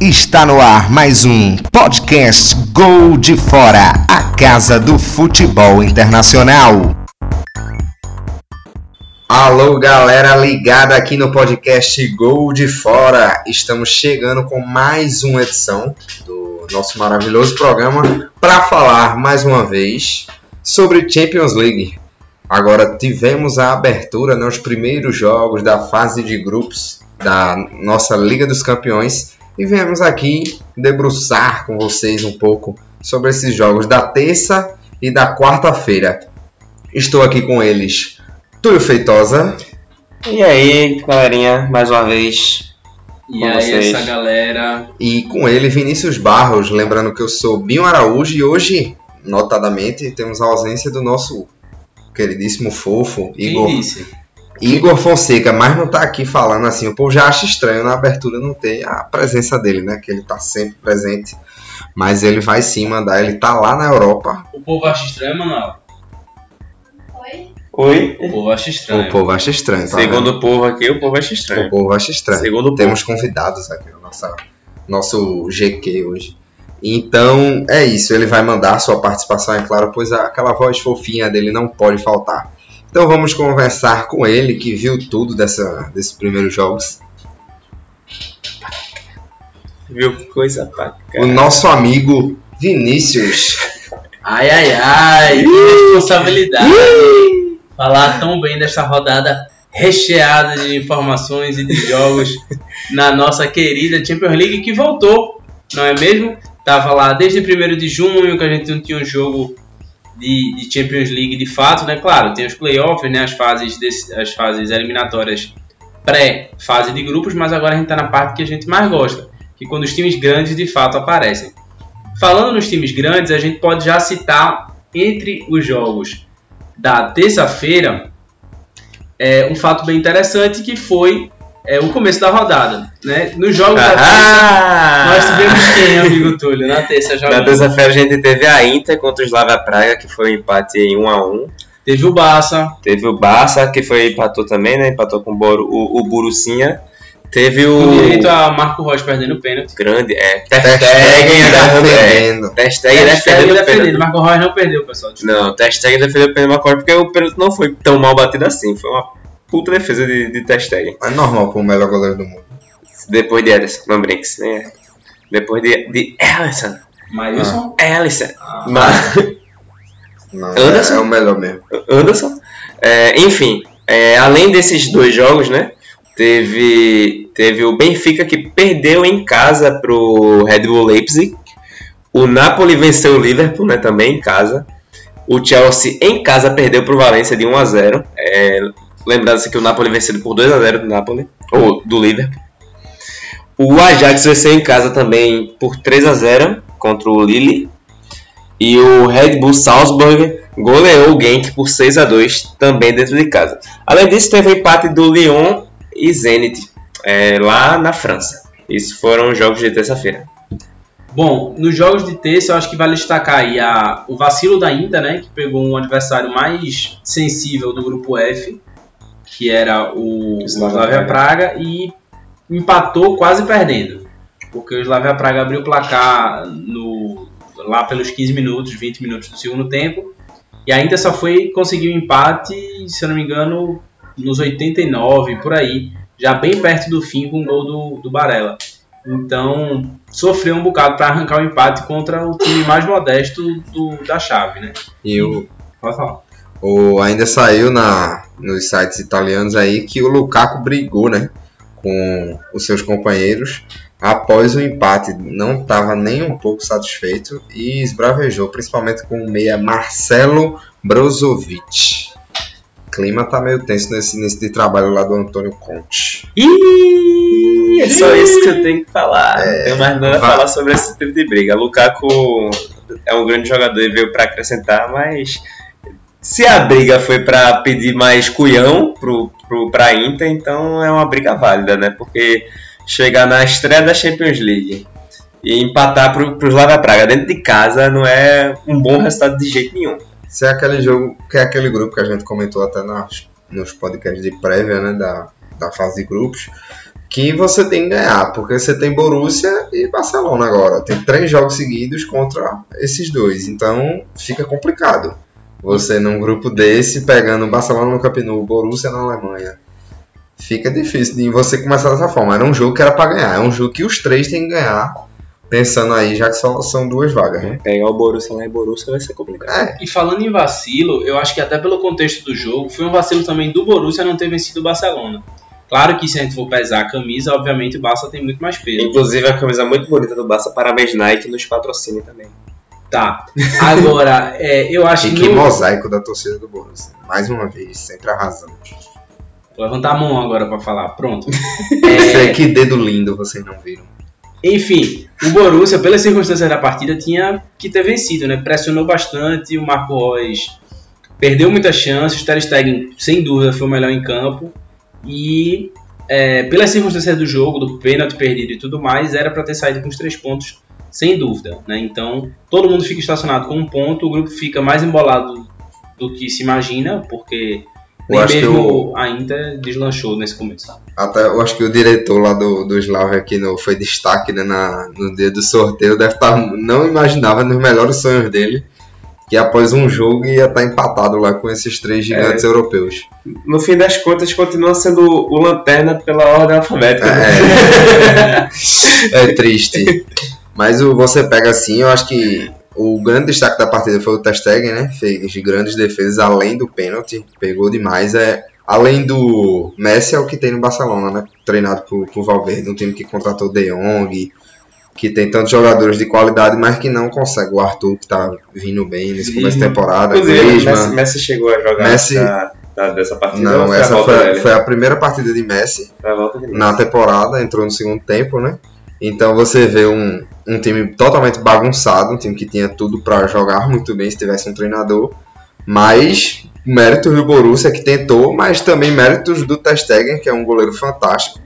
Está no ar mais um podcast Gol de Fora, a casa do futebol internacional. Alô, galera ligada aqui no podcast Gol de Fora. Estamos chegando com mais uma edição do nosso maravilhoso programa para falar mais uma vez sobre Champions League. Agora tivemos a abertura nos primeiros jogos da fase de grupos da nossa Liga dos Campeões e viemos aqui debruçar com vocês um pouco sobre esses jogos da terça e da quarta-feira. Estou aqui com eles, Túlio Feitosa. E aí, galerinha, mais uma vez. E aí, vocês. essa galera. E com ele, Vinícius Barros. Lembrando que eu sou Binho Araújo e hoje, notadamente, temos a ausência do nosso queridíssimo fofo, Igor. Igor Fonseca, mas não tá aqui falando assim. O povo já acha estranho na abertura não ter a presença dele, né? Que ele tá sempre presente. Mas ele vai sim mandar, ele tá lá na Europa. O povo acha estranho, Manuel? Oi? Oi? O povo acha estranho. O povo acha estranho, tá Segundo vendo? o povo aqui, o povo acha estranho. O povo acha estranho. Segundo Temos povo. convidados aqui no nosso, nosso GQ hoje. Então é isso, ele vai mandar sua participação, é claro, pois aquela voz fofinha dele não pode faltar. Então vamos conversar com ele que viu tudo dessa, desses primeiros jogos. Viu coisa pra O nosso amigo Vinícius. Ai, ai, ai, que responsabilidade. Falar tão bem dessa rodada recheada de informações e de jogos na nossa querida Champions League que voltou, não é mesmo? Tava lá desde 1 de junho que a gente não tinha um jogo de, de, Champions League de fato, né? Claro, tem os playoffs, né? As fases, desse, as fases eliminatórias pré-fase de grupos, mas agora a gente está na parte que a gente mais gosta, que quando os times grandes de fato aparecem. Falando nos times grandes, a gente pode já citar entre os jogos da terça-feira é, um fato bem interessante que foi é, o começo da rodada. Né? Nos jogos ah, da terça, nós tivemos quem, amigo Túlio, na terça jogando? Na terça-feira a gente teve a Inter contra o Slavia Praga, que foi um empate em 1 a 1 Teve o Barça. Teve o Barça, que foi empatou também, né? Empatou com o, Boru, o, o Burucinha. Teve o. Com direito a Marco Rocha perdendo o pênalti. Grande, é. Ter defendendo. Ter Stegen defendendo. defendendo. Marco Rocha não perdeu, pessoal. Desculpa. Não, Ter Stegen defendeu o pênalti porque o pênalti não foi tão mal batido assim. Foi uma puta defesa de, de Testegen. É normal para o melhor goleiro do mundo. Depois de Ederson, não brinques, né? Depois de, de. Maílson? Ah. Alisson. Ah. Mas... Não, Anderson? É, é, o melhor mesmo. Anderson. É, enfim, é, além desses dois jogos, né? Teve, teve o Benfica que perdeu em casa pro Red Bull Leipzig. O Napoli venceu o Liverpool, né? Também em casa. O Chelsea em casa perdeu pro Valência de 1 a 0. É, Lembrando-se que o Napoli vencido por 2 a 0 do Napoli, ou do Liverpool. O Ajax venceu em casa também por 3 a 0 contra o Lille. E o Red Bull Salzburg goleou o Genk por 6 a 2 também dentro de casa. Além disso, teve empate do Lyon e Zenit é, lá na França. Isso foram os jogos de terça-feira. Bom, nos jogos de terça eu acho que vale destacar aí a, o vacilo da Inter, né, que pegou um adversário mais sensível do grupo F, que era o Slavia Praga, e empatou quase perdendo. Porque o Slavia Praga abriu o placar no, lá pelos 15 minutos, 20 minutos do segundo tempo. E ainda só foi conseguir o um empate, se eu não me engano, nos 89, por aí. Já bem perto do fim com o gol do, do Barella. Então, sofreu um bocado para arrancar o empate contra o time mais modesto do, da chave, né? E o... Pode falar. O, ainda saiu na, nos sites italianos aí que o Lukaku brigou, né? Com os seus companheiros após o empate. Não estava nem um pouco satisfeito e esbravejou, principalmente com o meia Marcelo Brozovic. O clima tá meio tenso nesse, nesse de trabalho lá do Antônio Conte. É só isso que eu tenho que falar. É, não tenho mais nada a falar sobre esse tipo de briga. Lukaku é um grande jogador e veio para acrescentar, mas se a briga foi para pedir mais cuião pro, pro, pra Inter, então é uma briga válida, né? Porque chegar na estreia da Champions League e empatar pro, pro Slavia Praga dentro de casa não é um bom resultado de jeito nenhum. Se é aquele jogo, que é aquele grupo que a gente comentou até nas, nos podcasts de prévia, né? Da, da fase de grupos, que você tem que ganhar, porque você tem Borussia e Barcelona agora. Tem três jogos seguidos contra esses dois, então fica complicado. Você num grupo desse, pegando Barcelona no Camp Nou, Borussia na Alemanha. Fica difícil de você começar dessa forma. Era um jogo que era pra ganhar. É um jogo que os três têm que ganhar. Pensando aí, já que só são duas vagas, né? Pegar o Borussia lá em Borussia vai ser complicado. É, E falando em vacilo, eu acho que até pelo contexto do jogo, foi um vacilo também do Borussia não ter vencido o Barcelona. Claro que se a gente for pesar a camisa, obviamente o Barça tem muito mais peso. Inclusive a camisa muito bonita do Barça, parabéns Nike, nos patrocine também. Tá. Agora, é, eu acho e que. que mosaico da torcida do Borussia. Mais uma vez, sempre arrasando. Vou levantar a mão agora pra falar. Pronto. Sei que dedo lindo vocês não viram. Enfim, o Borussia, pelas circunstâncias da partida, tinha que ter vencido, né? Pressionou bastante, o Marco Reus perdeu muitas chances, o Ter Stegen, sem dúvida, foi o melhor em campo. E é, pelas circunstâncias do jogo, do pênalti perdido e tudo mais, era para ter saído com os três pontos, sem dúvida. Né? Então, todo mundo fica estacionado com um ponto, o grupo fica mais embolado do que se imagina, porque Eu nem acho que mesmo a Inter deslanchou nesse começo. Até eu acho que o diretor lá do, do Slavia aqui no, foi destaque né, na, no dia do sorteio. Deve estar. Não imaginava nos melhores sonhos dele que após um jogo ia estar empatado lá com esses três gigantes europeus. No fim das contas, continua sendo o Lanterna pela ordem alfabética. né? É, é triste. Mas o, você pega assim, eu acho que o grande destaque da partida foi o Ter Stegen, né? Fez grandes defesas além do pênalti, pegou demais. É, além do Messi é o que tem no Barcelona, né? Treinado por, por Valverde, um time que contratou De Jong, que tem tantos jogadores de qualidade, mas que não consegue. O Arthur que tá vindo bem nesse começo de temporada, Inclusive, Griezmann. Messi, Messi chegou a jogar Messi- da- da- dessa partida. Não, a essa volta foi, a primeira partida de Messi a na temporada, entrou no segundo tempo, né? Então você vê um, um time totalmente bagunçado, um time que tinha tudo para jogar muito bem se tivesse um treinador, mas méritos do Borussia que tentou, mas também méritos do Ter Stegen, que é um goleiro fantástico,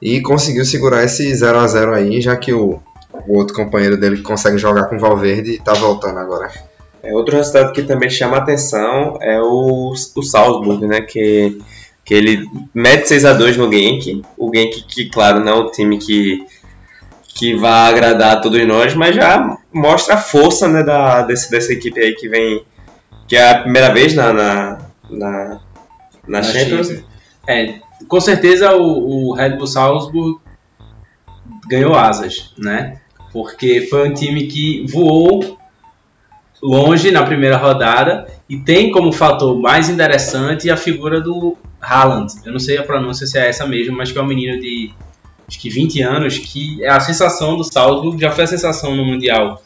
e conseguiu segurar esse 0 a 0 aí, já que o, o outro companheiro dele que consegue jogar com o Valverde tá voltando agora. É, outro resultado que também chama atenção é o, o Salzburg, né? Que, que ele mete 6 a 2 no Genk. O Genk, que claro, não é um time que, que vai agradar a todos nós, mas já mostra a força né, da, desse, dessa equipe aí que vem. Que é a primeira vez na, na, na, na Champions. Champions. É, com certeza o, o Red Bull Salzburg ganhou asas, né? Porque foi um time que voou longe na primeira rodada e tem como fator mais interessante a figura do Haaland. Eu não sei a pronúncia se é essa mesmo, mas que é um menino de acho que 20 anos, que é a sensação do Salzburg, já foi a sensação no Mundial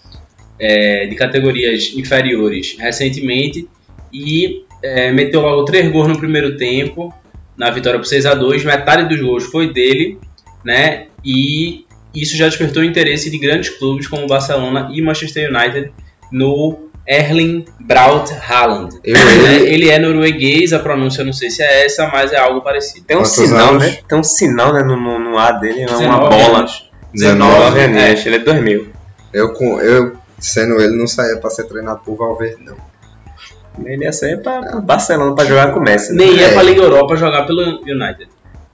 é, de categorias inferiores recentemente e é, meteu logo três gols no primeiro tempo, na vitória por 6 a 2 metade dos gols foi dele, né? E isso já despertou o interesse de grandes clubes como Barcelona e Manchester United no Erling Braut Haaland. Eu, né? ele, Ele é norueguês, a pronúncia eu não sei se é essa, mas é algo parecido. Tem um Quantos sinal, anos? né? Tem um sinal né, no, no, no ar dele, é uma 19 bola. anos. 19, 19 anos, ele é 2000. eu, com, eu sendo ele, não saía para ser treinado por Valverde, não. Ele ia sair pra Barcelona pra jogar com o Messi. né? Nem ia É. pra Liga Europa jogar pelo United.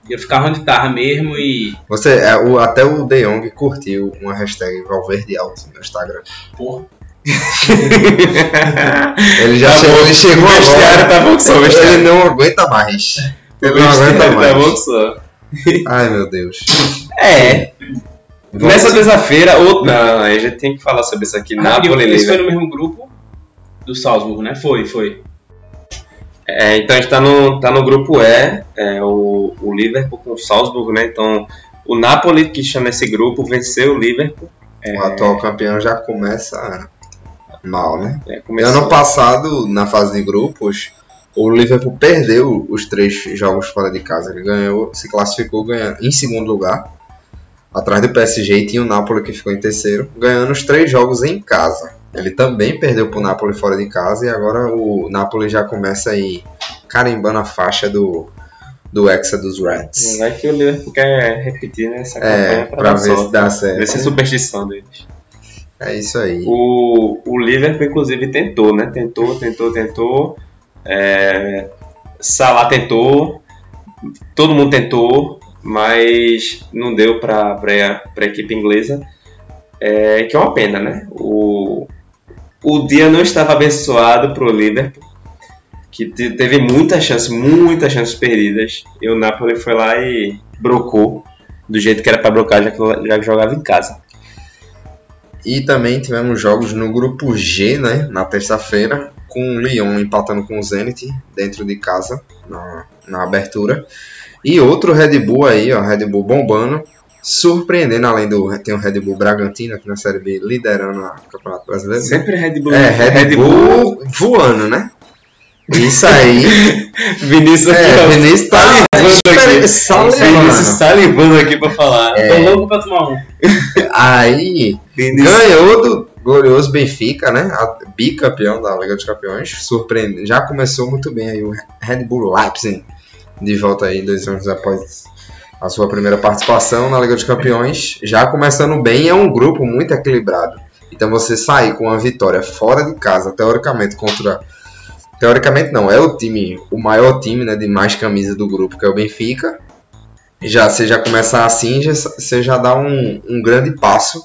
Ia ficar onde tava mesmo e. Você, é, o, até o De Jong curtiu uma hashtag Valverde Alto no Instagram. Porra. Ele já Tá chegou, bom. ele chegou O vestiário agora. tá bom que só, o ele não aguenta mais. Ele não aguenta Tá bom mais. que só. Ai meu Deus. É, Vamos- nessa terça-feira, ou não, a gente tem que falar sobre isso aqui. Napoli Isso foi Liverpool. no mesmo grupo do Salzburg, né? Foi, foi. É, então a gente tá no, tá no grupo E, é, o, o Liverpool com o Salzburg, né? Então o Napoli, que chama esse grupo, venceu o Liverpool. O atual campeão já começa mal, né? É, começou- ano passado, na fase de grupos, o Liverpool perdeu os três jogos fora de casa. Ele ganhou, se classificou ganhando, em segundo lugar, atrás do PSG, e tinha o Napoli que ficou em terceiro, ganhando os três jogos em casa. Ele também perdeu pro Napoli fora de casa e agora o Napoli já começa aí carimbando a faixa do, do Hexa dos Reds. Não é que o Liverpool quer repetir né, essa É, campanha pra, pra dar ver se dá Ver se é certo. superstição deles. É isso aí. O, o Liverpool, inclusive, tentou, né? Tentou, tentou, tentou. É, Salah tentou. Todo mundo tentou. mas não deu para a equipe inglesa, é, que é uma pena, né? O, o dia não estava abençoado para o Liverpool, que teve muitas chances, muitas chances perdidas, e o Napoli foi lá e brocou do jeito que era para brocar, já que, já jogava em casa. E também tivemos jogos no grupo G, né, na terça-feira, com o Lyon empatando com o Zenit dentro de casa, na, na abertura. E outro Red Bull aí, ó, Red Bull bombando, surpreendendo, além do. Tem o Red Bull Bragantino aqui na Série B, liderando a Campeonato Brasileiro. Sempre Red Bull. É, Red, Red Bull, Bull voando, né? Isso aí. Vinícius é, Vinícius tá aqui. Vinícius tá limpando aqui pra falar. É. Tô louco pra tomar um. Aí, Vinícius. ganhou do glorioso Benfica, né? A bicampeão da Liga dos Campeões. Surpreende. Já começou muito bem aí o Red Bull Leipzig. De volta aí, dois anos após a sua primeira participação na Liga dos Campeões. Já começando bem, é um grupo muito equilibrado. Então você sair com uma vitória fora de casa, teoricamente, contra teoricamente não, é o time, o maior time né, de mais camisa do grupo, que é o Benfica. Já você já começar assim, já, você já dá um, um grande passo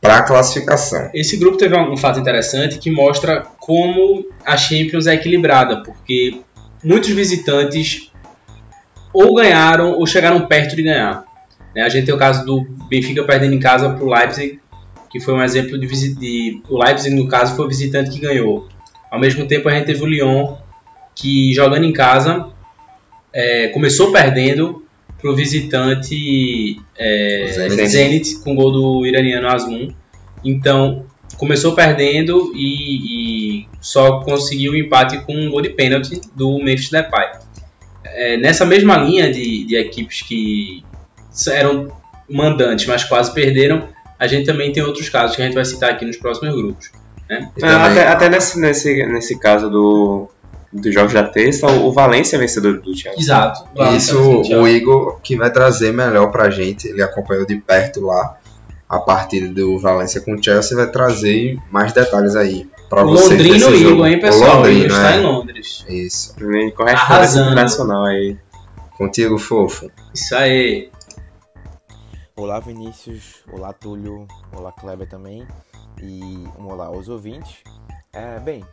para a classificação. Esse grupo teve um fato interessante que mostra como a Champions é equilibrada, porque muitos visitantes ou ganharam ou chegaram perto de ganhar. Né, a gente tem o caso do Benfica perdendo em casa para o Leipzig, que foi um exemplo de, de o Leipzig no caso foi o visitante que ganhou. Ao mesmo tempo, a gente teve o Lyon, que jogando em casa, é, começou perdendo para o visitante é, Zenit. Zenit, com gol do iraniano Asmun. Então, começou perdendo e, e, só conseguiu o empate com um gol de pênalti do Memphis Depay. É, nessa mesma linha de, de equipes que eram mandantes, mas quase perderam, a gente também tem outros casos que a gente vai citar aqui nos próximos grupos. Né? É, até, até nesse, nesse, nesse caso do, dos jogos da terça, o Valência é vencedor do Chelsea. Exato. Isso o Igor que vai trazer melhor pra gente, ele acompanhou de perto lá a partida do Valência com o Chelsea, vai trazer mais detalhes aí para vocês. Londrino Igor, jogo. hein, pessoal? Londrino, está é. em Londres. Isso. Correspondência internacional aí. Contigo, fofo. Isso aí. Olá, Vinícius. Olá, Túlio. Olá, Kleber também e um olá aos ouvintes. É, bem,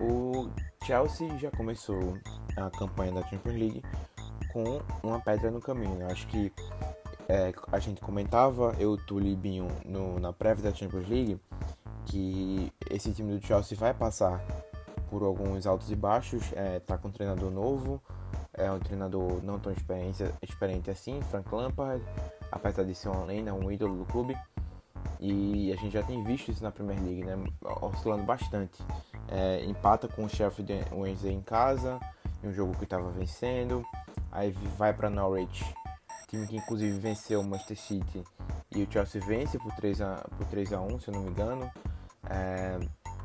o Chelsea já começou a campanha da Champions League com uma pedra no caminho. Eu acho que é, a gente comentava, eu, Túlio e Binho, no, na prévia da Champions League, que esse time do Chelsea vai passar por alguns altos e baixos, é, tá com um treinador novo, é um treinador não tão experiente, experiente assim, Frank Lampard, apesar de ser uma lenda, um ídolo do clube. E a gente já tem visto isso na Premier League, né? Oscilando bastante. É, empata com o Sheffield Wednesday em casa, em um jogo que estava vencendo. Aí vai para Norwich, time que inclusive venceu o Manchester City. E o Chelsea vence por 3 a, por 3 a 1 se eu não me engano. É,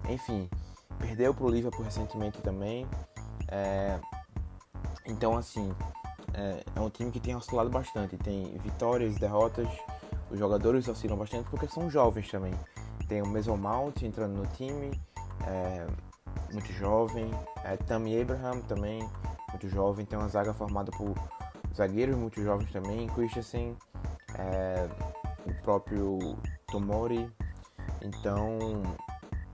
enfim, perdeu para o Liverpool recentemente também. É, então, assim, é, é um time que tem oscilado bastante. Tem vitórias, derrotas os jogadores oscilam bastante porque são jovens também. Tem o Mason Mount entrando no time, é, muito jovem. É, Tammy Abraham também, muito jovem. Tem uma zaga formada por zagueiros muito jovens também. Christensen, é, o próprio Tomori. Então,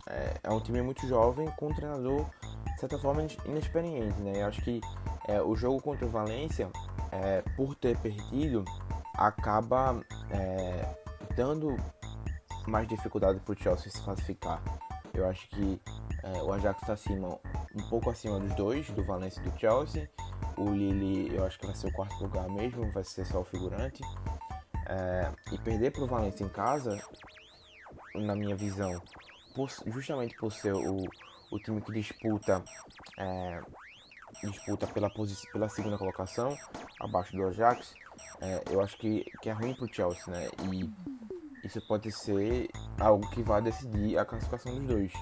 é, é, um time muito jovem com um treinador, de certa forma, inexperiente. Né? Eu acho que é, o jogo contra o Valência, é, por ter perdido, acaba é, dando mais dificuldade para o Chelsea se classificar. Eu acho que é, o Ajax está acima, um pouco acima dos dois, do Valencia e do Chelsea. O Lille eu acho que vai ser o quarto lugar mesmo, vai ser só o figurante. É, e perder para o Valencia em casa, na minha visão, por, justamente por ser o, o time que disputa é, disputa pela, pela segunda colocação, abaixo do Ajax, é, eu acho que, que é ruim pro Chelsea, né? E isso pode ser algo que vai decidir a classificação dos dois.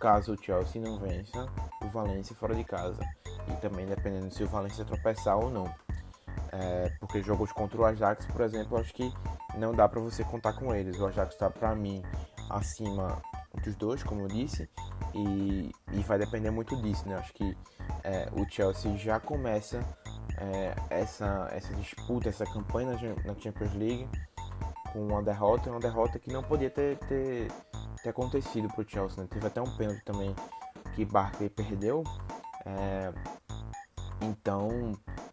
Caso o Chelsea não vença o Valencia fora de casa. E também dependendo se o Valencia tropeçar ou não. É, porque jogos contra o Ajax, por exemplo, acho que não dá para você contar com eles. O Ajax está, para mim, acima dos dois, como eu disse, e, e vai depender muito disso, né? Acho que é, o Chelsea já começa é, essa, essa disputa, essa campanha na, Cha- na Champions League com uma derrota, uma derrota que não podia ter, ter, ter acontecido pro Chelsea. Né? Teve até um pênalti também que Barkley perdeu. é, então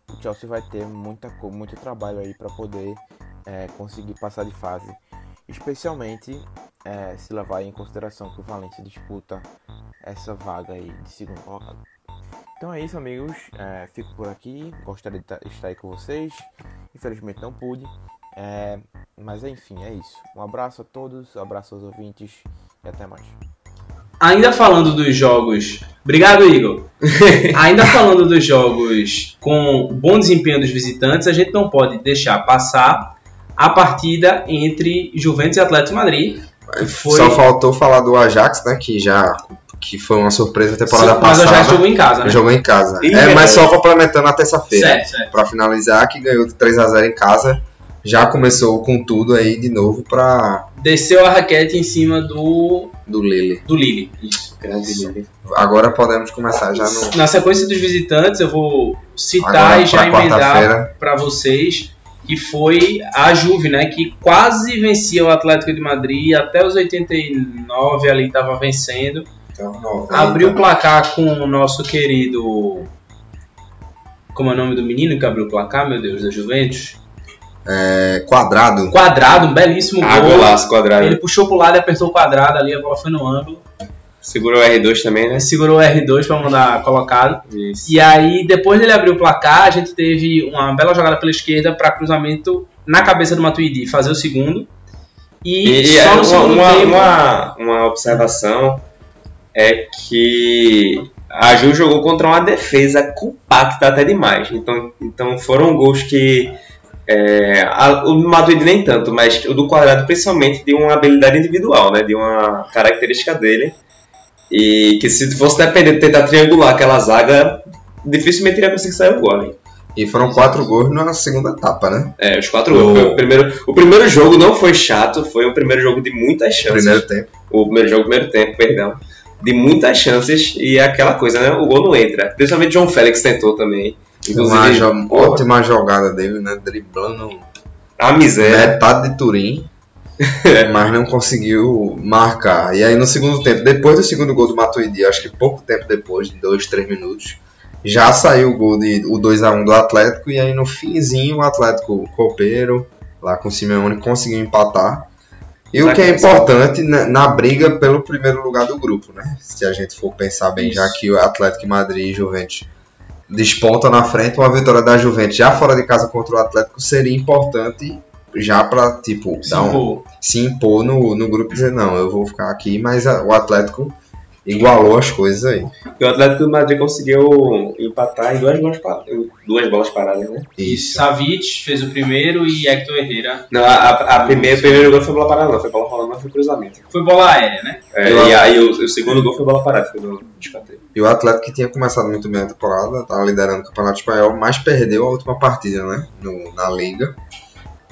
o Chelsea vai ter muita, muito trabalho aí para poder é, conseguir passar de fase. Especialmente é, se levar em consideração que o Valencia disputa vaga aí de segundo colocado. Então é isso, amigos. É, fico por aqui. Gostaria de ta- estar aí com vocês. Infelizmente não pude. É, mas enfim, é isso. Um abraço a todos, um abraço aos ouvintes e até mais. Ainda falando dos jogos. Obrigado, Igor. Ainda falando dos jogos com bom desempenho dos visitantes, a gente não pode deixar passar a partida entre Juventus e Atlético de Madrid. Foi- Só faltou falar do Ajax, né? Que já que foi uma surpresa na temporada Mas passada. Ajax jogou em casa, né? Jogou em casa. Ih, é, mas só complementando a terça-feira. Pra finalizar, que ganhou de 3 a 0 em casa. Já começou com tudo aí de novo pra Desceu a raquete em cima do, do Lille. do Lille. Isso. Grande Lille. Agora podemos começar já no Na sequência dos visitantes, eu vou citar agora e já emendar para vocês que foi a Juve, né, que quase vencia o Atlético de Madrid até os 89 ali estava vencendo. Então, Abriu o placar com o nosso querido como é o nome do menino que abriu o placar, meu Deus, da Juventus? é, quadrado. Quadrado, um belíssimo Ah, gol. golaço quadrado. Ele puxou pro lado e apertou o quadrado ali, a bola foi no ângulo. Segurou o R2 também, né? Segurou o R2 para mandar colocado. Isso. E aí, depois dele abrir o placar, a gente teve uma bela jogada pela esquerda para cruzamento na cabeça do Matuidi fazer o segundo. E, E, só é no uma, segundo uma, tempo. uma, uma observação é que a Ju jogou contra uma defesa compacta até demais. Então, então foram gols que. é, a- o Madrid nem tanto, mas o do quadrado principalmente de uma habilidade individual, né? De uma característica dele. E que se fosse depender de tentar triangular aquela zaga, dificilmente iria conseguir sair o gol. hein? E foram quatro gols na segunda etapa, né? É, os quatro O- gols. O, primeiro, o primeiro jogo não foi chato, foi o primeiro jogo de muitas chances. Primeiro tempo. o primeiro jogo, primeiro tempo, perdão, de muitas chances e é aquela coisa, né? O gol não entra. Principalmente João Félix tentou também. Uma Inclusive, jo- porra, ótima jogada dele, né? Driblando a miséria. metade de Turim. mas não conseguiu marcar. E aí no segundo tempo, depois do segundo gol do Matuidi, acho que pouco tempo depois, de 2, 3 minutos, já saiu o gol de o 2 a 1 do Atlético e aí no finzinho o Atlético copeiro lá com o Simeone conseguiu empatar. E o que é importante na, na briga pelo primeiro lugar do grupo, né? Se a gente for pensar bem, já que o Atlético Madrid e Juventus despontam na frente, uma vitória da Juventus já fora de casa contra o Atlético seria importante já pra, tipo, dar um, Cinco. se impor no, no grupo e dizer, não, eu vou ficar aqui, mas a- o Atlético igualou as coisas aí. E o Atlético de Madrid conseguiu empatar em duas bolas, duas bolas paradas, né? Isso. Savic fez o primeiro e Hector Herrera Não, a, a, a primeira, o primeiro gol foi bola parada, não. Foi bola rolando, mas foi cruzamento. foi bola aérea, né? É, e aí o, o segundo gol foi bola parada, foi do escanteio. E o Atlético que tinha começado muito bem a temporada, tava liderando o Campeonato Espanhol, mas perdeu a última partida, né? No, na Liga.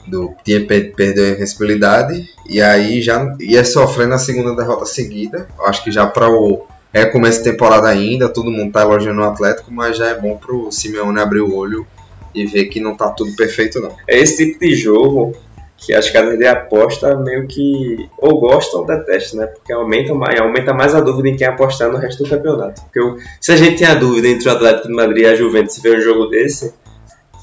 Do, tinha, per- perdeu a invencibilidade e aí já ia sofrendo a segunda derrota seguida. Acho que já para o é começo de temporada ainda, todo mundo tá elogiando o Atlético, mas já é bom pro Simeone abrir o olho e ver que não tá tudo perfeito não. É esse tipo de jogo que as casas de aposta meio que ou gostam ou detestam, né? Porque aumenta mais, aumenta mais a dúvida em quem apostar no resto do campeonato. Porque eu- se a gente tem a dúvida entre o Atlético de Madrid e a Juventus se ver um jogo desse,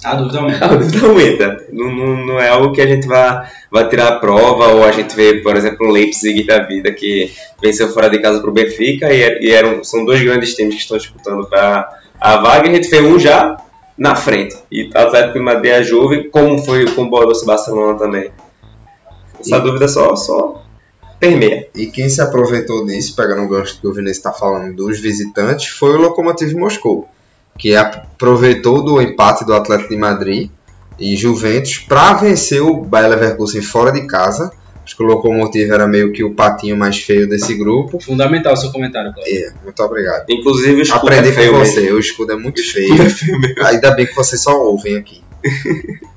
A dúvida aumenta. a dúvida aumenta. Não, não, não é algo que a gente vai, vai tirar a prova ou a gente vê, por exemplo, o Leipzig da vida que venceu fora de casa pro Benfica e, e eram, são dois grandes times que estão disputando para a vaga e a gente vê um já na frente. E o Atlético de Madrid a Juve, como foi com o Borussia Barcelona também. Essa E- dúvida só, só permeia. E quem se aproveitou disso, pegando o gancho que o Vinícius está falando dos visitantes, foi o Lokomotiv Moscou, que aproveitou do empate do Atlético de Madrid e Juventus para vencer o Bayer Leverkusen fora de casa. Acho que o Lokomotiv era meio que o patinho mais feio desse grupo. Fundamental o seu comentário, Cláudio. É, muito obrigado. Inclusive o escudo Aprendi é feio com mesmo. você, o escudo é muito feio. é feio mesmo. Ainda bem que vocês só ouvem aqui.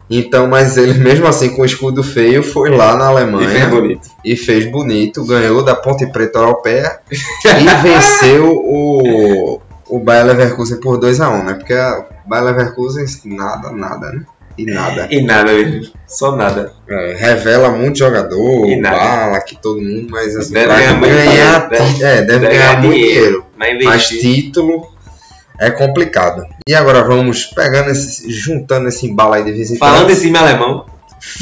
Então, mas ele mesmo assim com o escudo feio foi lá na E Alemanha fez bonito. e fez bonito, ganhou da Ponte Preta Europeia e venceu o, o Bayer Leverkusen por 2x1, né? Porque o Bayer Leverkusen, nada, nada, né? E nada. E nada mesmo. Só nada. É, revela muito jogador, E nada. bala, que todo mundo, mas assim, Deve ganhar muito ganhar, dinheiro, ti- é, deve, Deve ganhar ganhar muito dinheiro. dinheiro. Mas título é complicado. E agora vamos pegando esse, juntando esse embalo aí de visitante. Falando em time alemão,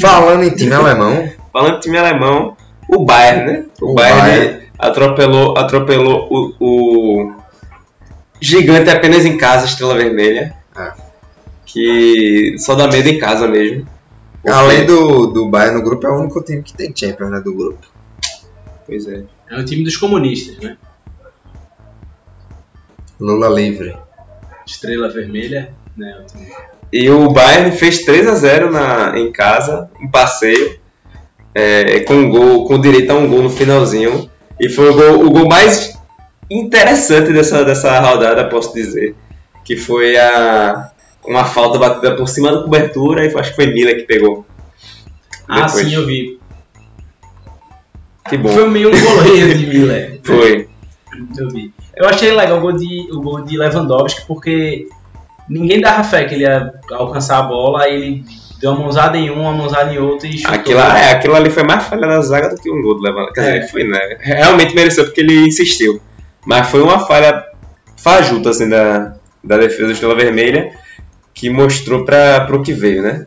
Falando em time alemão, falando em time alemão, o Bayern, né? O, O Bayern, Bayern. atropelou, atropelou o, o gigante apenas em casa, Estrela Vermelha. É. Que só dá medo em casa mesmo. Porque- além do, do Bayern no grupo, é o único time que tem Champions, né, do grupo. Pois é. É o time dos comunistas, né? Lula livre. Estrela Vermelha, né? O time- E o Bayern fez 3 a 0 na, em casa, um passeio, é, com um gol, com direito a um gol no finalzinho. E foi o gol, o gol mais interessante dessa, dessa rodada, posso dizer. Que foi a, uma falta batida por cima da cobertura e acho que foi Mila que pegou. Ah, Depois. sim, eu vi. Que bom. Foi meio um goleiro de Miller. Foi. Eu vi. Eu achei legal o gol de, o gol de Lewandowski porque ninguém dava fé que ele ia alcançar a bola, ele deu uma mãozada em um, uma mãozada em outro e chutou. Aquilo, é, aquilo ali foi mais falha da zaga do que um gol do Lewandowski. Quer É. dizer, foi, né? Realmente mereceu porque ele insistiu. Mas foi uma falha fajuta, assim, da, da defesa do Estrela Vermelha que mostrou para o que veio, né?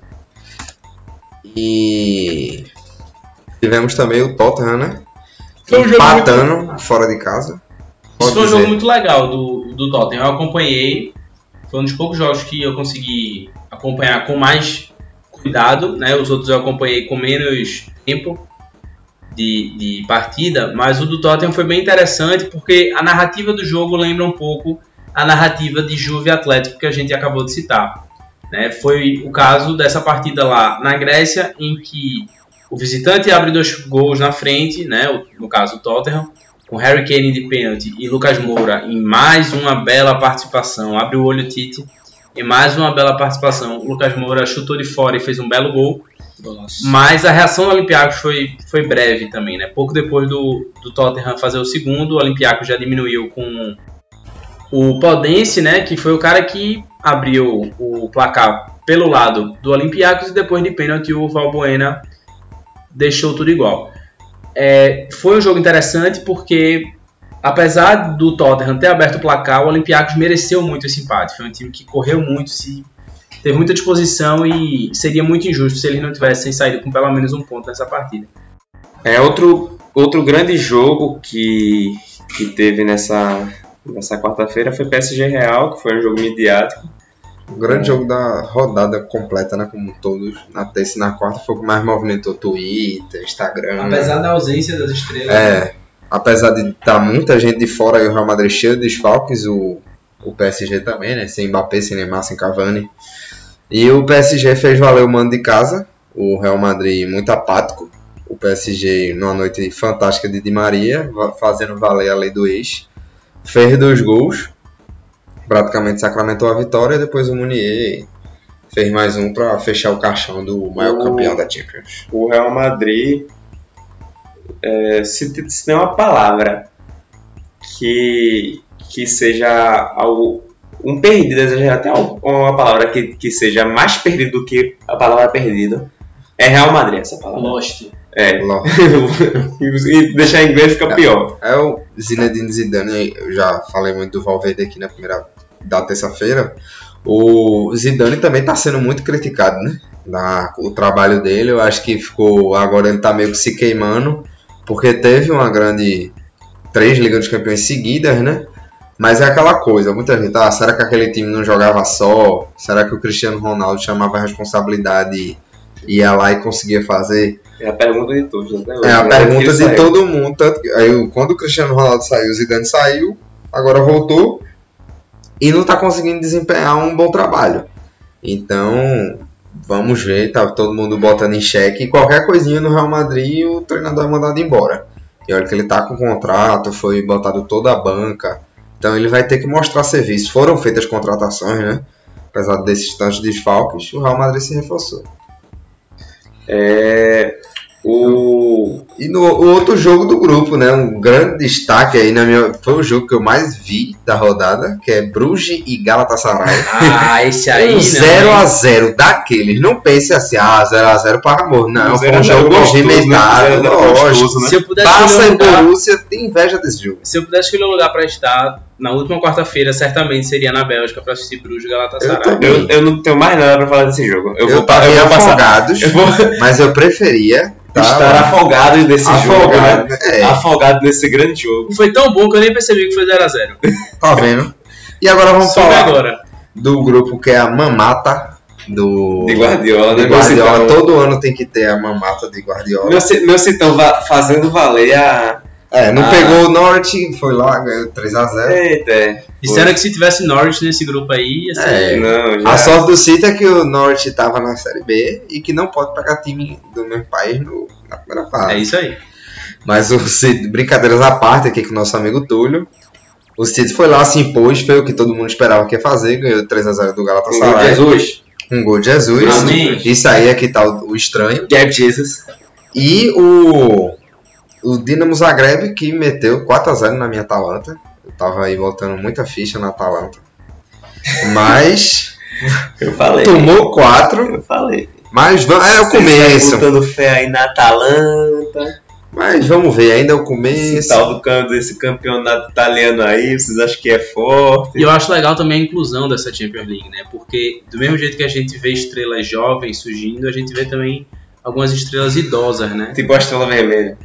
E tivemos também o Tottenham, né? Foi um jogo Empatando fora de casa. Isso foi um dizer. jogo muito legal do, do Tottenham. Eu acompanhei. Foi um dos poucos jogos que eu consegui acompanhar com mais cuidado. Né? Os outros eu acompanhei com menos tempo de, de partida. Mas o do Tottenham foi bem interessante porque a narrativa do jogo lembra um pouco a narrativa de Juve Atlético que a gente acabou de citar. Né? Foi o caso dessa partida lá na Grécia em que o visitante abre dois gols na frente, né? no caso o Tottenham, com Harry Kane de pênalti e Lucas Moura em mais uma bela participação. Abre o olho Tite em mais uma bela participação. O Lucas Moura chutou de fora e fez um belo gol. Mas a reação do Olympiacos foi, foi breve também, né? Pouco depois do, do Tottenham fazer o segundo, o Olympiacos já diminuiu com o Podense, né? Que foi o cara que abriu o placar pelo lado do Olympiacos e depois de pênalti o Valbuena deixou tudo igual. É, foi um jogo interessante porque, apesar do Tottenham ter aberto o placar, o Olympiacos mereceu muito esse empate. Foi um time que correu muito, se teve muita disposição e seria muito injusto se eles não tivessem saído com pelo menos um ponto nessa partida. É outro, outro grande jogo que, que teve nessa, nessa quarta-feira foi PSG Real, que foi um jogo midiático. O grande jogo da rodada completa, né? Como todos, na terça e na quarta, foi o que mais movimentou Twitter, Instagram. da ausência das estrelas, É, apesar de estar muita gente de fora e o Real Madrid cheio de desfalques, o, o PSG também, né? Sem Mbappé, sem Neymar, sem Cavani. E o PSG fez valer o mando de casa, o Real Madrid muito apático. O PSG numa noite fantástica de Di Maria, fazendo valer a lei do ex. Fez dois gols, praticamente sacramentou a vitória, depois o Munier fez mais um para fechar o caixão do maior O- campeão da Champions. O Real Madrid, é, se, se tem uma palavra que, que seja algo, um perdido, desejar até um- uma palavra que, que seja mais perdido do que a palavra perdido, é Real Madrid essa palavra. Lost. É. Logo. e deixar em inglês fica pior. É o Zinedine Zidane, eu já falei muito do Valverde aqui na primeira da terça-feira. O Zidane também está sendo muito criticado, né? Da, o trabalho dele, eu acho que ficou. Agora ele tá meio que se queimando, porque teve uma grande. Três Ligas dos Campeões seguidas, né? Mas é aquela coisa, muita gente, ah, será que aquele time não jogava só? Será que o Cristiano Ronaldo chamava a responsabilidade e ia lá e conseguia fazer? É a pergunta de todos. Hoje, É a né? pergunta de todo mundo. Tanto que, aí, quando o Cristiano Ronaldo saiu, o Zidane saiu, agora voltou e não está conseguindo desempenhar um bom trabalho. Então, vamos ver, tá todo mundo botando em xeque. Qualquer coisinha no Real Madrid, o treinador é mandado embora. E olha que ele tá com contrato, foi botado toda a banca. Então ele vai ter que mostrar serviço. Foram feitas contratações, né? Apesar desses tantos desfalques, o Real Madrid se reforçou. É, O. E no o outro jogo do grupo, né? Um grande destaque aí na minha. Foi o jogo que eu mais vi da rodada, que é Bruges e Galatasaray. Ah, esse aí Um não. 0x0 daqueles. Não pense assim, ah, 0x0 para amor. Não, foi 0 um a 0 jogo né? movimentado. 0 a 0 lógico. né? Se eu pudesse e um lugar, Borussia tem inveja desse jogo. se eu pudesse escolher um lugar pra estar na última quarta-feira, certamente seria na Bélgica pra assistir Bruges e Eu Galatasaray. também. Eu, eu não tenho mais nada pra falar desse jogo. Eu, Eu, vou, tava eu vou afogados, Eu vou mas eu preferia tá, estar afogados nesse jogo, afogado. né? É, Afogado nesse grande jogo. Foi tão bom que eu nem percebi que foi 0x0. tá vendo? E agora vamos Soube falar agora. do grupo que é a mamata do De Guardiola, de né? Meu Guardiola. citão, Todo ano tem que ter a mamata de Guardiola. meu, meu citão va- fazendo valer a. É, não Ah. pegou o Norte, foi lá, ganhou 3x0. Eita, é. Disseram que se tivesse Norwich nesse grupo aí, ia ser... É. Não, já. A sorte do City é que o Norte tava na Série B e que não pode pegar time do mesmo país no- na primeira fase. É isso aí. Mas o City, brincadeiras à parte aqui com o nosso amigo Túlio. O City foi lá, se impôs, foi o que todo mundo esperava que ia fazer, ganhou 3x0 do Com o Galatasaray. Jesus. Um gol de Jesus. Amém. Isso aí é que tá o, o estranho. Gab Jesus. E o, o Dinamo Zagreb que meteu 4x0 na minha Atalanta. Eu tava aí voltando muita ficha na Atalanta. Mas Eu falei. tomou 4. Eu falei. Mas va- é o Você começo. tá botando fé aí na Atalanta. Mas vamos ver, ainda é o Esse começo. tal do cam- desse campeonato italiano aí, vocês acham que é forte? E eu acho legal também a inclusão dessa Champions League, né? Porque do mesmo jeito que a gente vê estrelas jovens surgindo, a gente vê também algumas estrelas idosas, né? Tipo a estrela vermelha.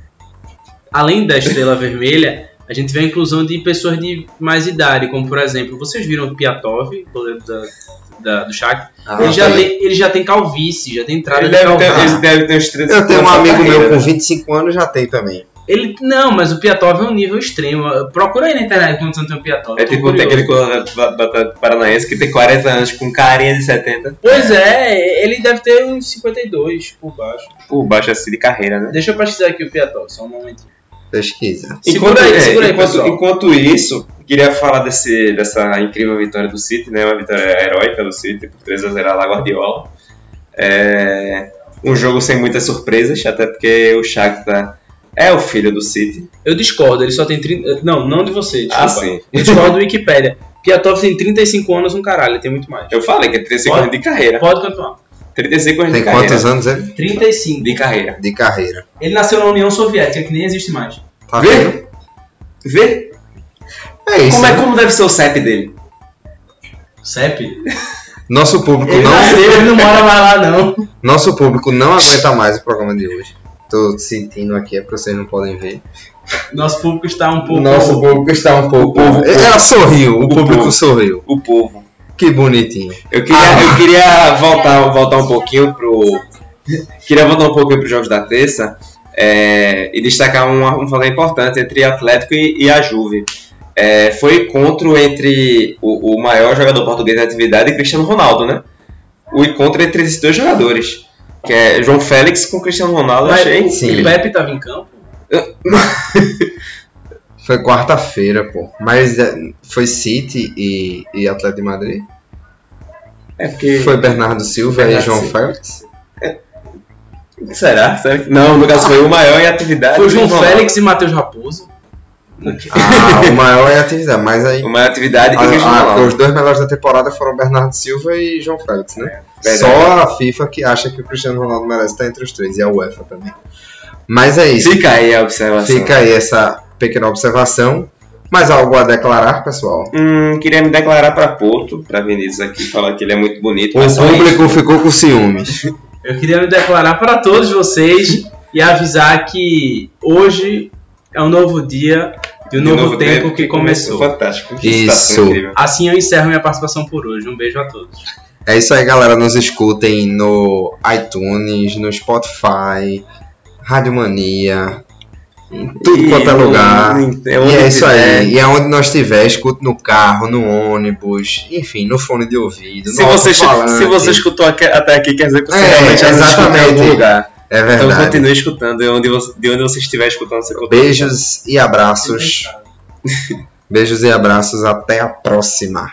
Além da estrela vermelha, a gente vê a inclusão de pessoas de mais idade, como por exemplo, vocês viram o Piatov, goleiro da, da- do Shakhtar? Ah, ele, já tá. tem, ele já tem calvície, já tem entrada Ele de deve, ter, ele deve ter uns 30 Eu tenho um amigo carreira, meu com né? 25 anos já tem também. Ele, não, mas o Piatov é um nível extremo. Procura aí na internet quando você tem um Piatov. É tipo tem curioso. aquele colorado batata paranaense que tem 40 anos com carinha de 70 Pois é, ele deve ter uns 52 por baixo. por baixo assim de carreira, né? Deixa eu pesquisar aqui o Piatov, só um momentinho. Pesquisa. Segura aí, é, segura aí, enquanto, enquanto isso, queria falar desse, dessa incrível vitória do City, né? Uma vitória heróica do City por 3x0 lá Guardiola. É, um jogo sem muitas surpresas, até porque o Shakhtar é o filho do City. Eu discordo, ele só tem 30. Não, não de você, desculpa. Ah, sim. Eu discordo do Wikipedia. Piatov tem 35 anos, um caralho, ele tem muito mais. Eu falei que é 35 Pode? anos de carreira. Pode continuar. 35 anos Tem de carreira. quantos anos ele? 35. De carreira. De carreira. Ele nasceu na União Soviética, que nem existe mais. Tá Vê? vendo? Vê É isso. como, é, né? como deve ser o CEP dele. CEP? Nosso público Ele não. nasceu, ele não mora mais lá, não. Nosso público não aguenta mais o programa de hoje. Tô sentindo aqui, é porque vocês não podem ver. Nosso público está um pouco. Nosso público está um pouco. O povo- Ela sorriu, o, O público povo. sorriu. O povo. Que bonitinho. Eu queria, Ah. eu queria voltar, voltar um pouquinho pro. Queria voltar um pouquinho para os jogos da terça é, e destacar um, um fator importante entre Atlético e, e a Juve. É, foi encontro entre o, o maior jogador português da atividade e Cristiano Ronaldo, né? O encontro entre esses dois jogadores. Que é João Félix com Cristiano Ronaldo. Mas achei o- sim. o Pepe estava em campo? Foi quarta-feira, pô. Mas é, foi City e, e Atlético de Madrid. É porque. Foi Bernardo Silva Bernardo e João Silva. Félix. Será? Será que- Não, no caso foi o maior em atividade. Foi o João. Félix e Matheus Raposo. Ah, o maior é a atividade, mas aí. O maior atividade e a- a- Ronaldo. os dois melhores da temporada foram Bernardo Silva e João Félix, né? Verdade. Só a FIFA que acha que o Cristiano Ronaldo merece estar entre os três, e a UEFA também. Mas é isso. Fica aí a observação. Fica aí essa pequena observação. Mais algo a declarar, pessoal? Hum, queria me declarar para Porto, para Vinícius aqui, falar que ele é muito bonito. O público isso. ficou com ciúmes. Eu queria me declarar para todos vocês e avisar que hoje é um novo dia de um De novo, tempo, que começou. Fantástico. Que Isso. Assim eu encerro minha participação por hoje. Um beijo a todos. É isso aí, galera. Nos escutem no iTunes, no Spotify, Rádio Mania, tudo quanto é lugar. é E é isso tiver. aí. E é onde nós estiver, escute no carro, no ônibus, enfim, no fone de ouvido. Se você, se você escutou até aqui, quer dizer que você É, realmente nos escuta em exatamente. algum lugar. É Então verdade. continue escutando de onde você, de onde você estiver escutando conteúdo. Beijos e abraços. Beijos e abraços. Até a próxima.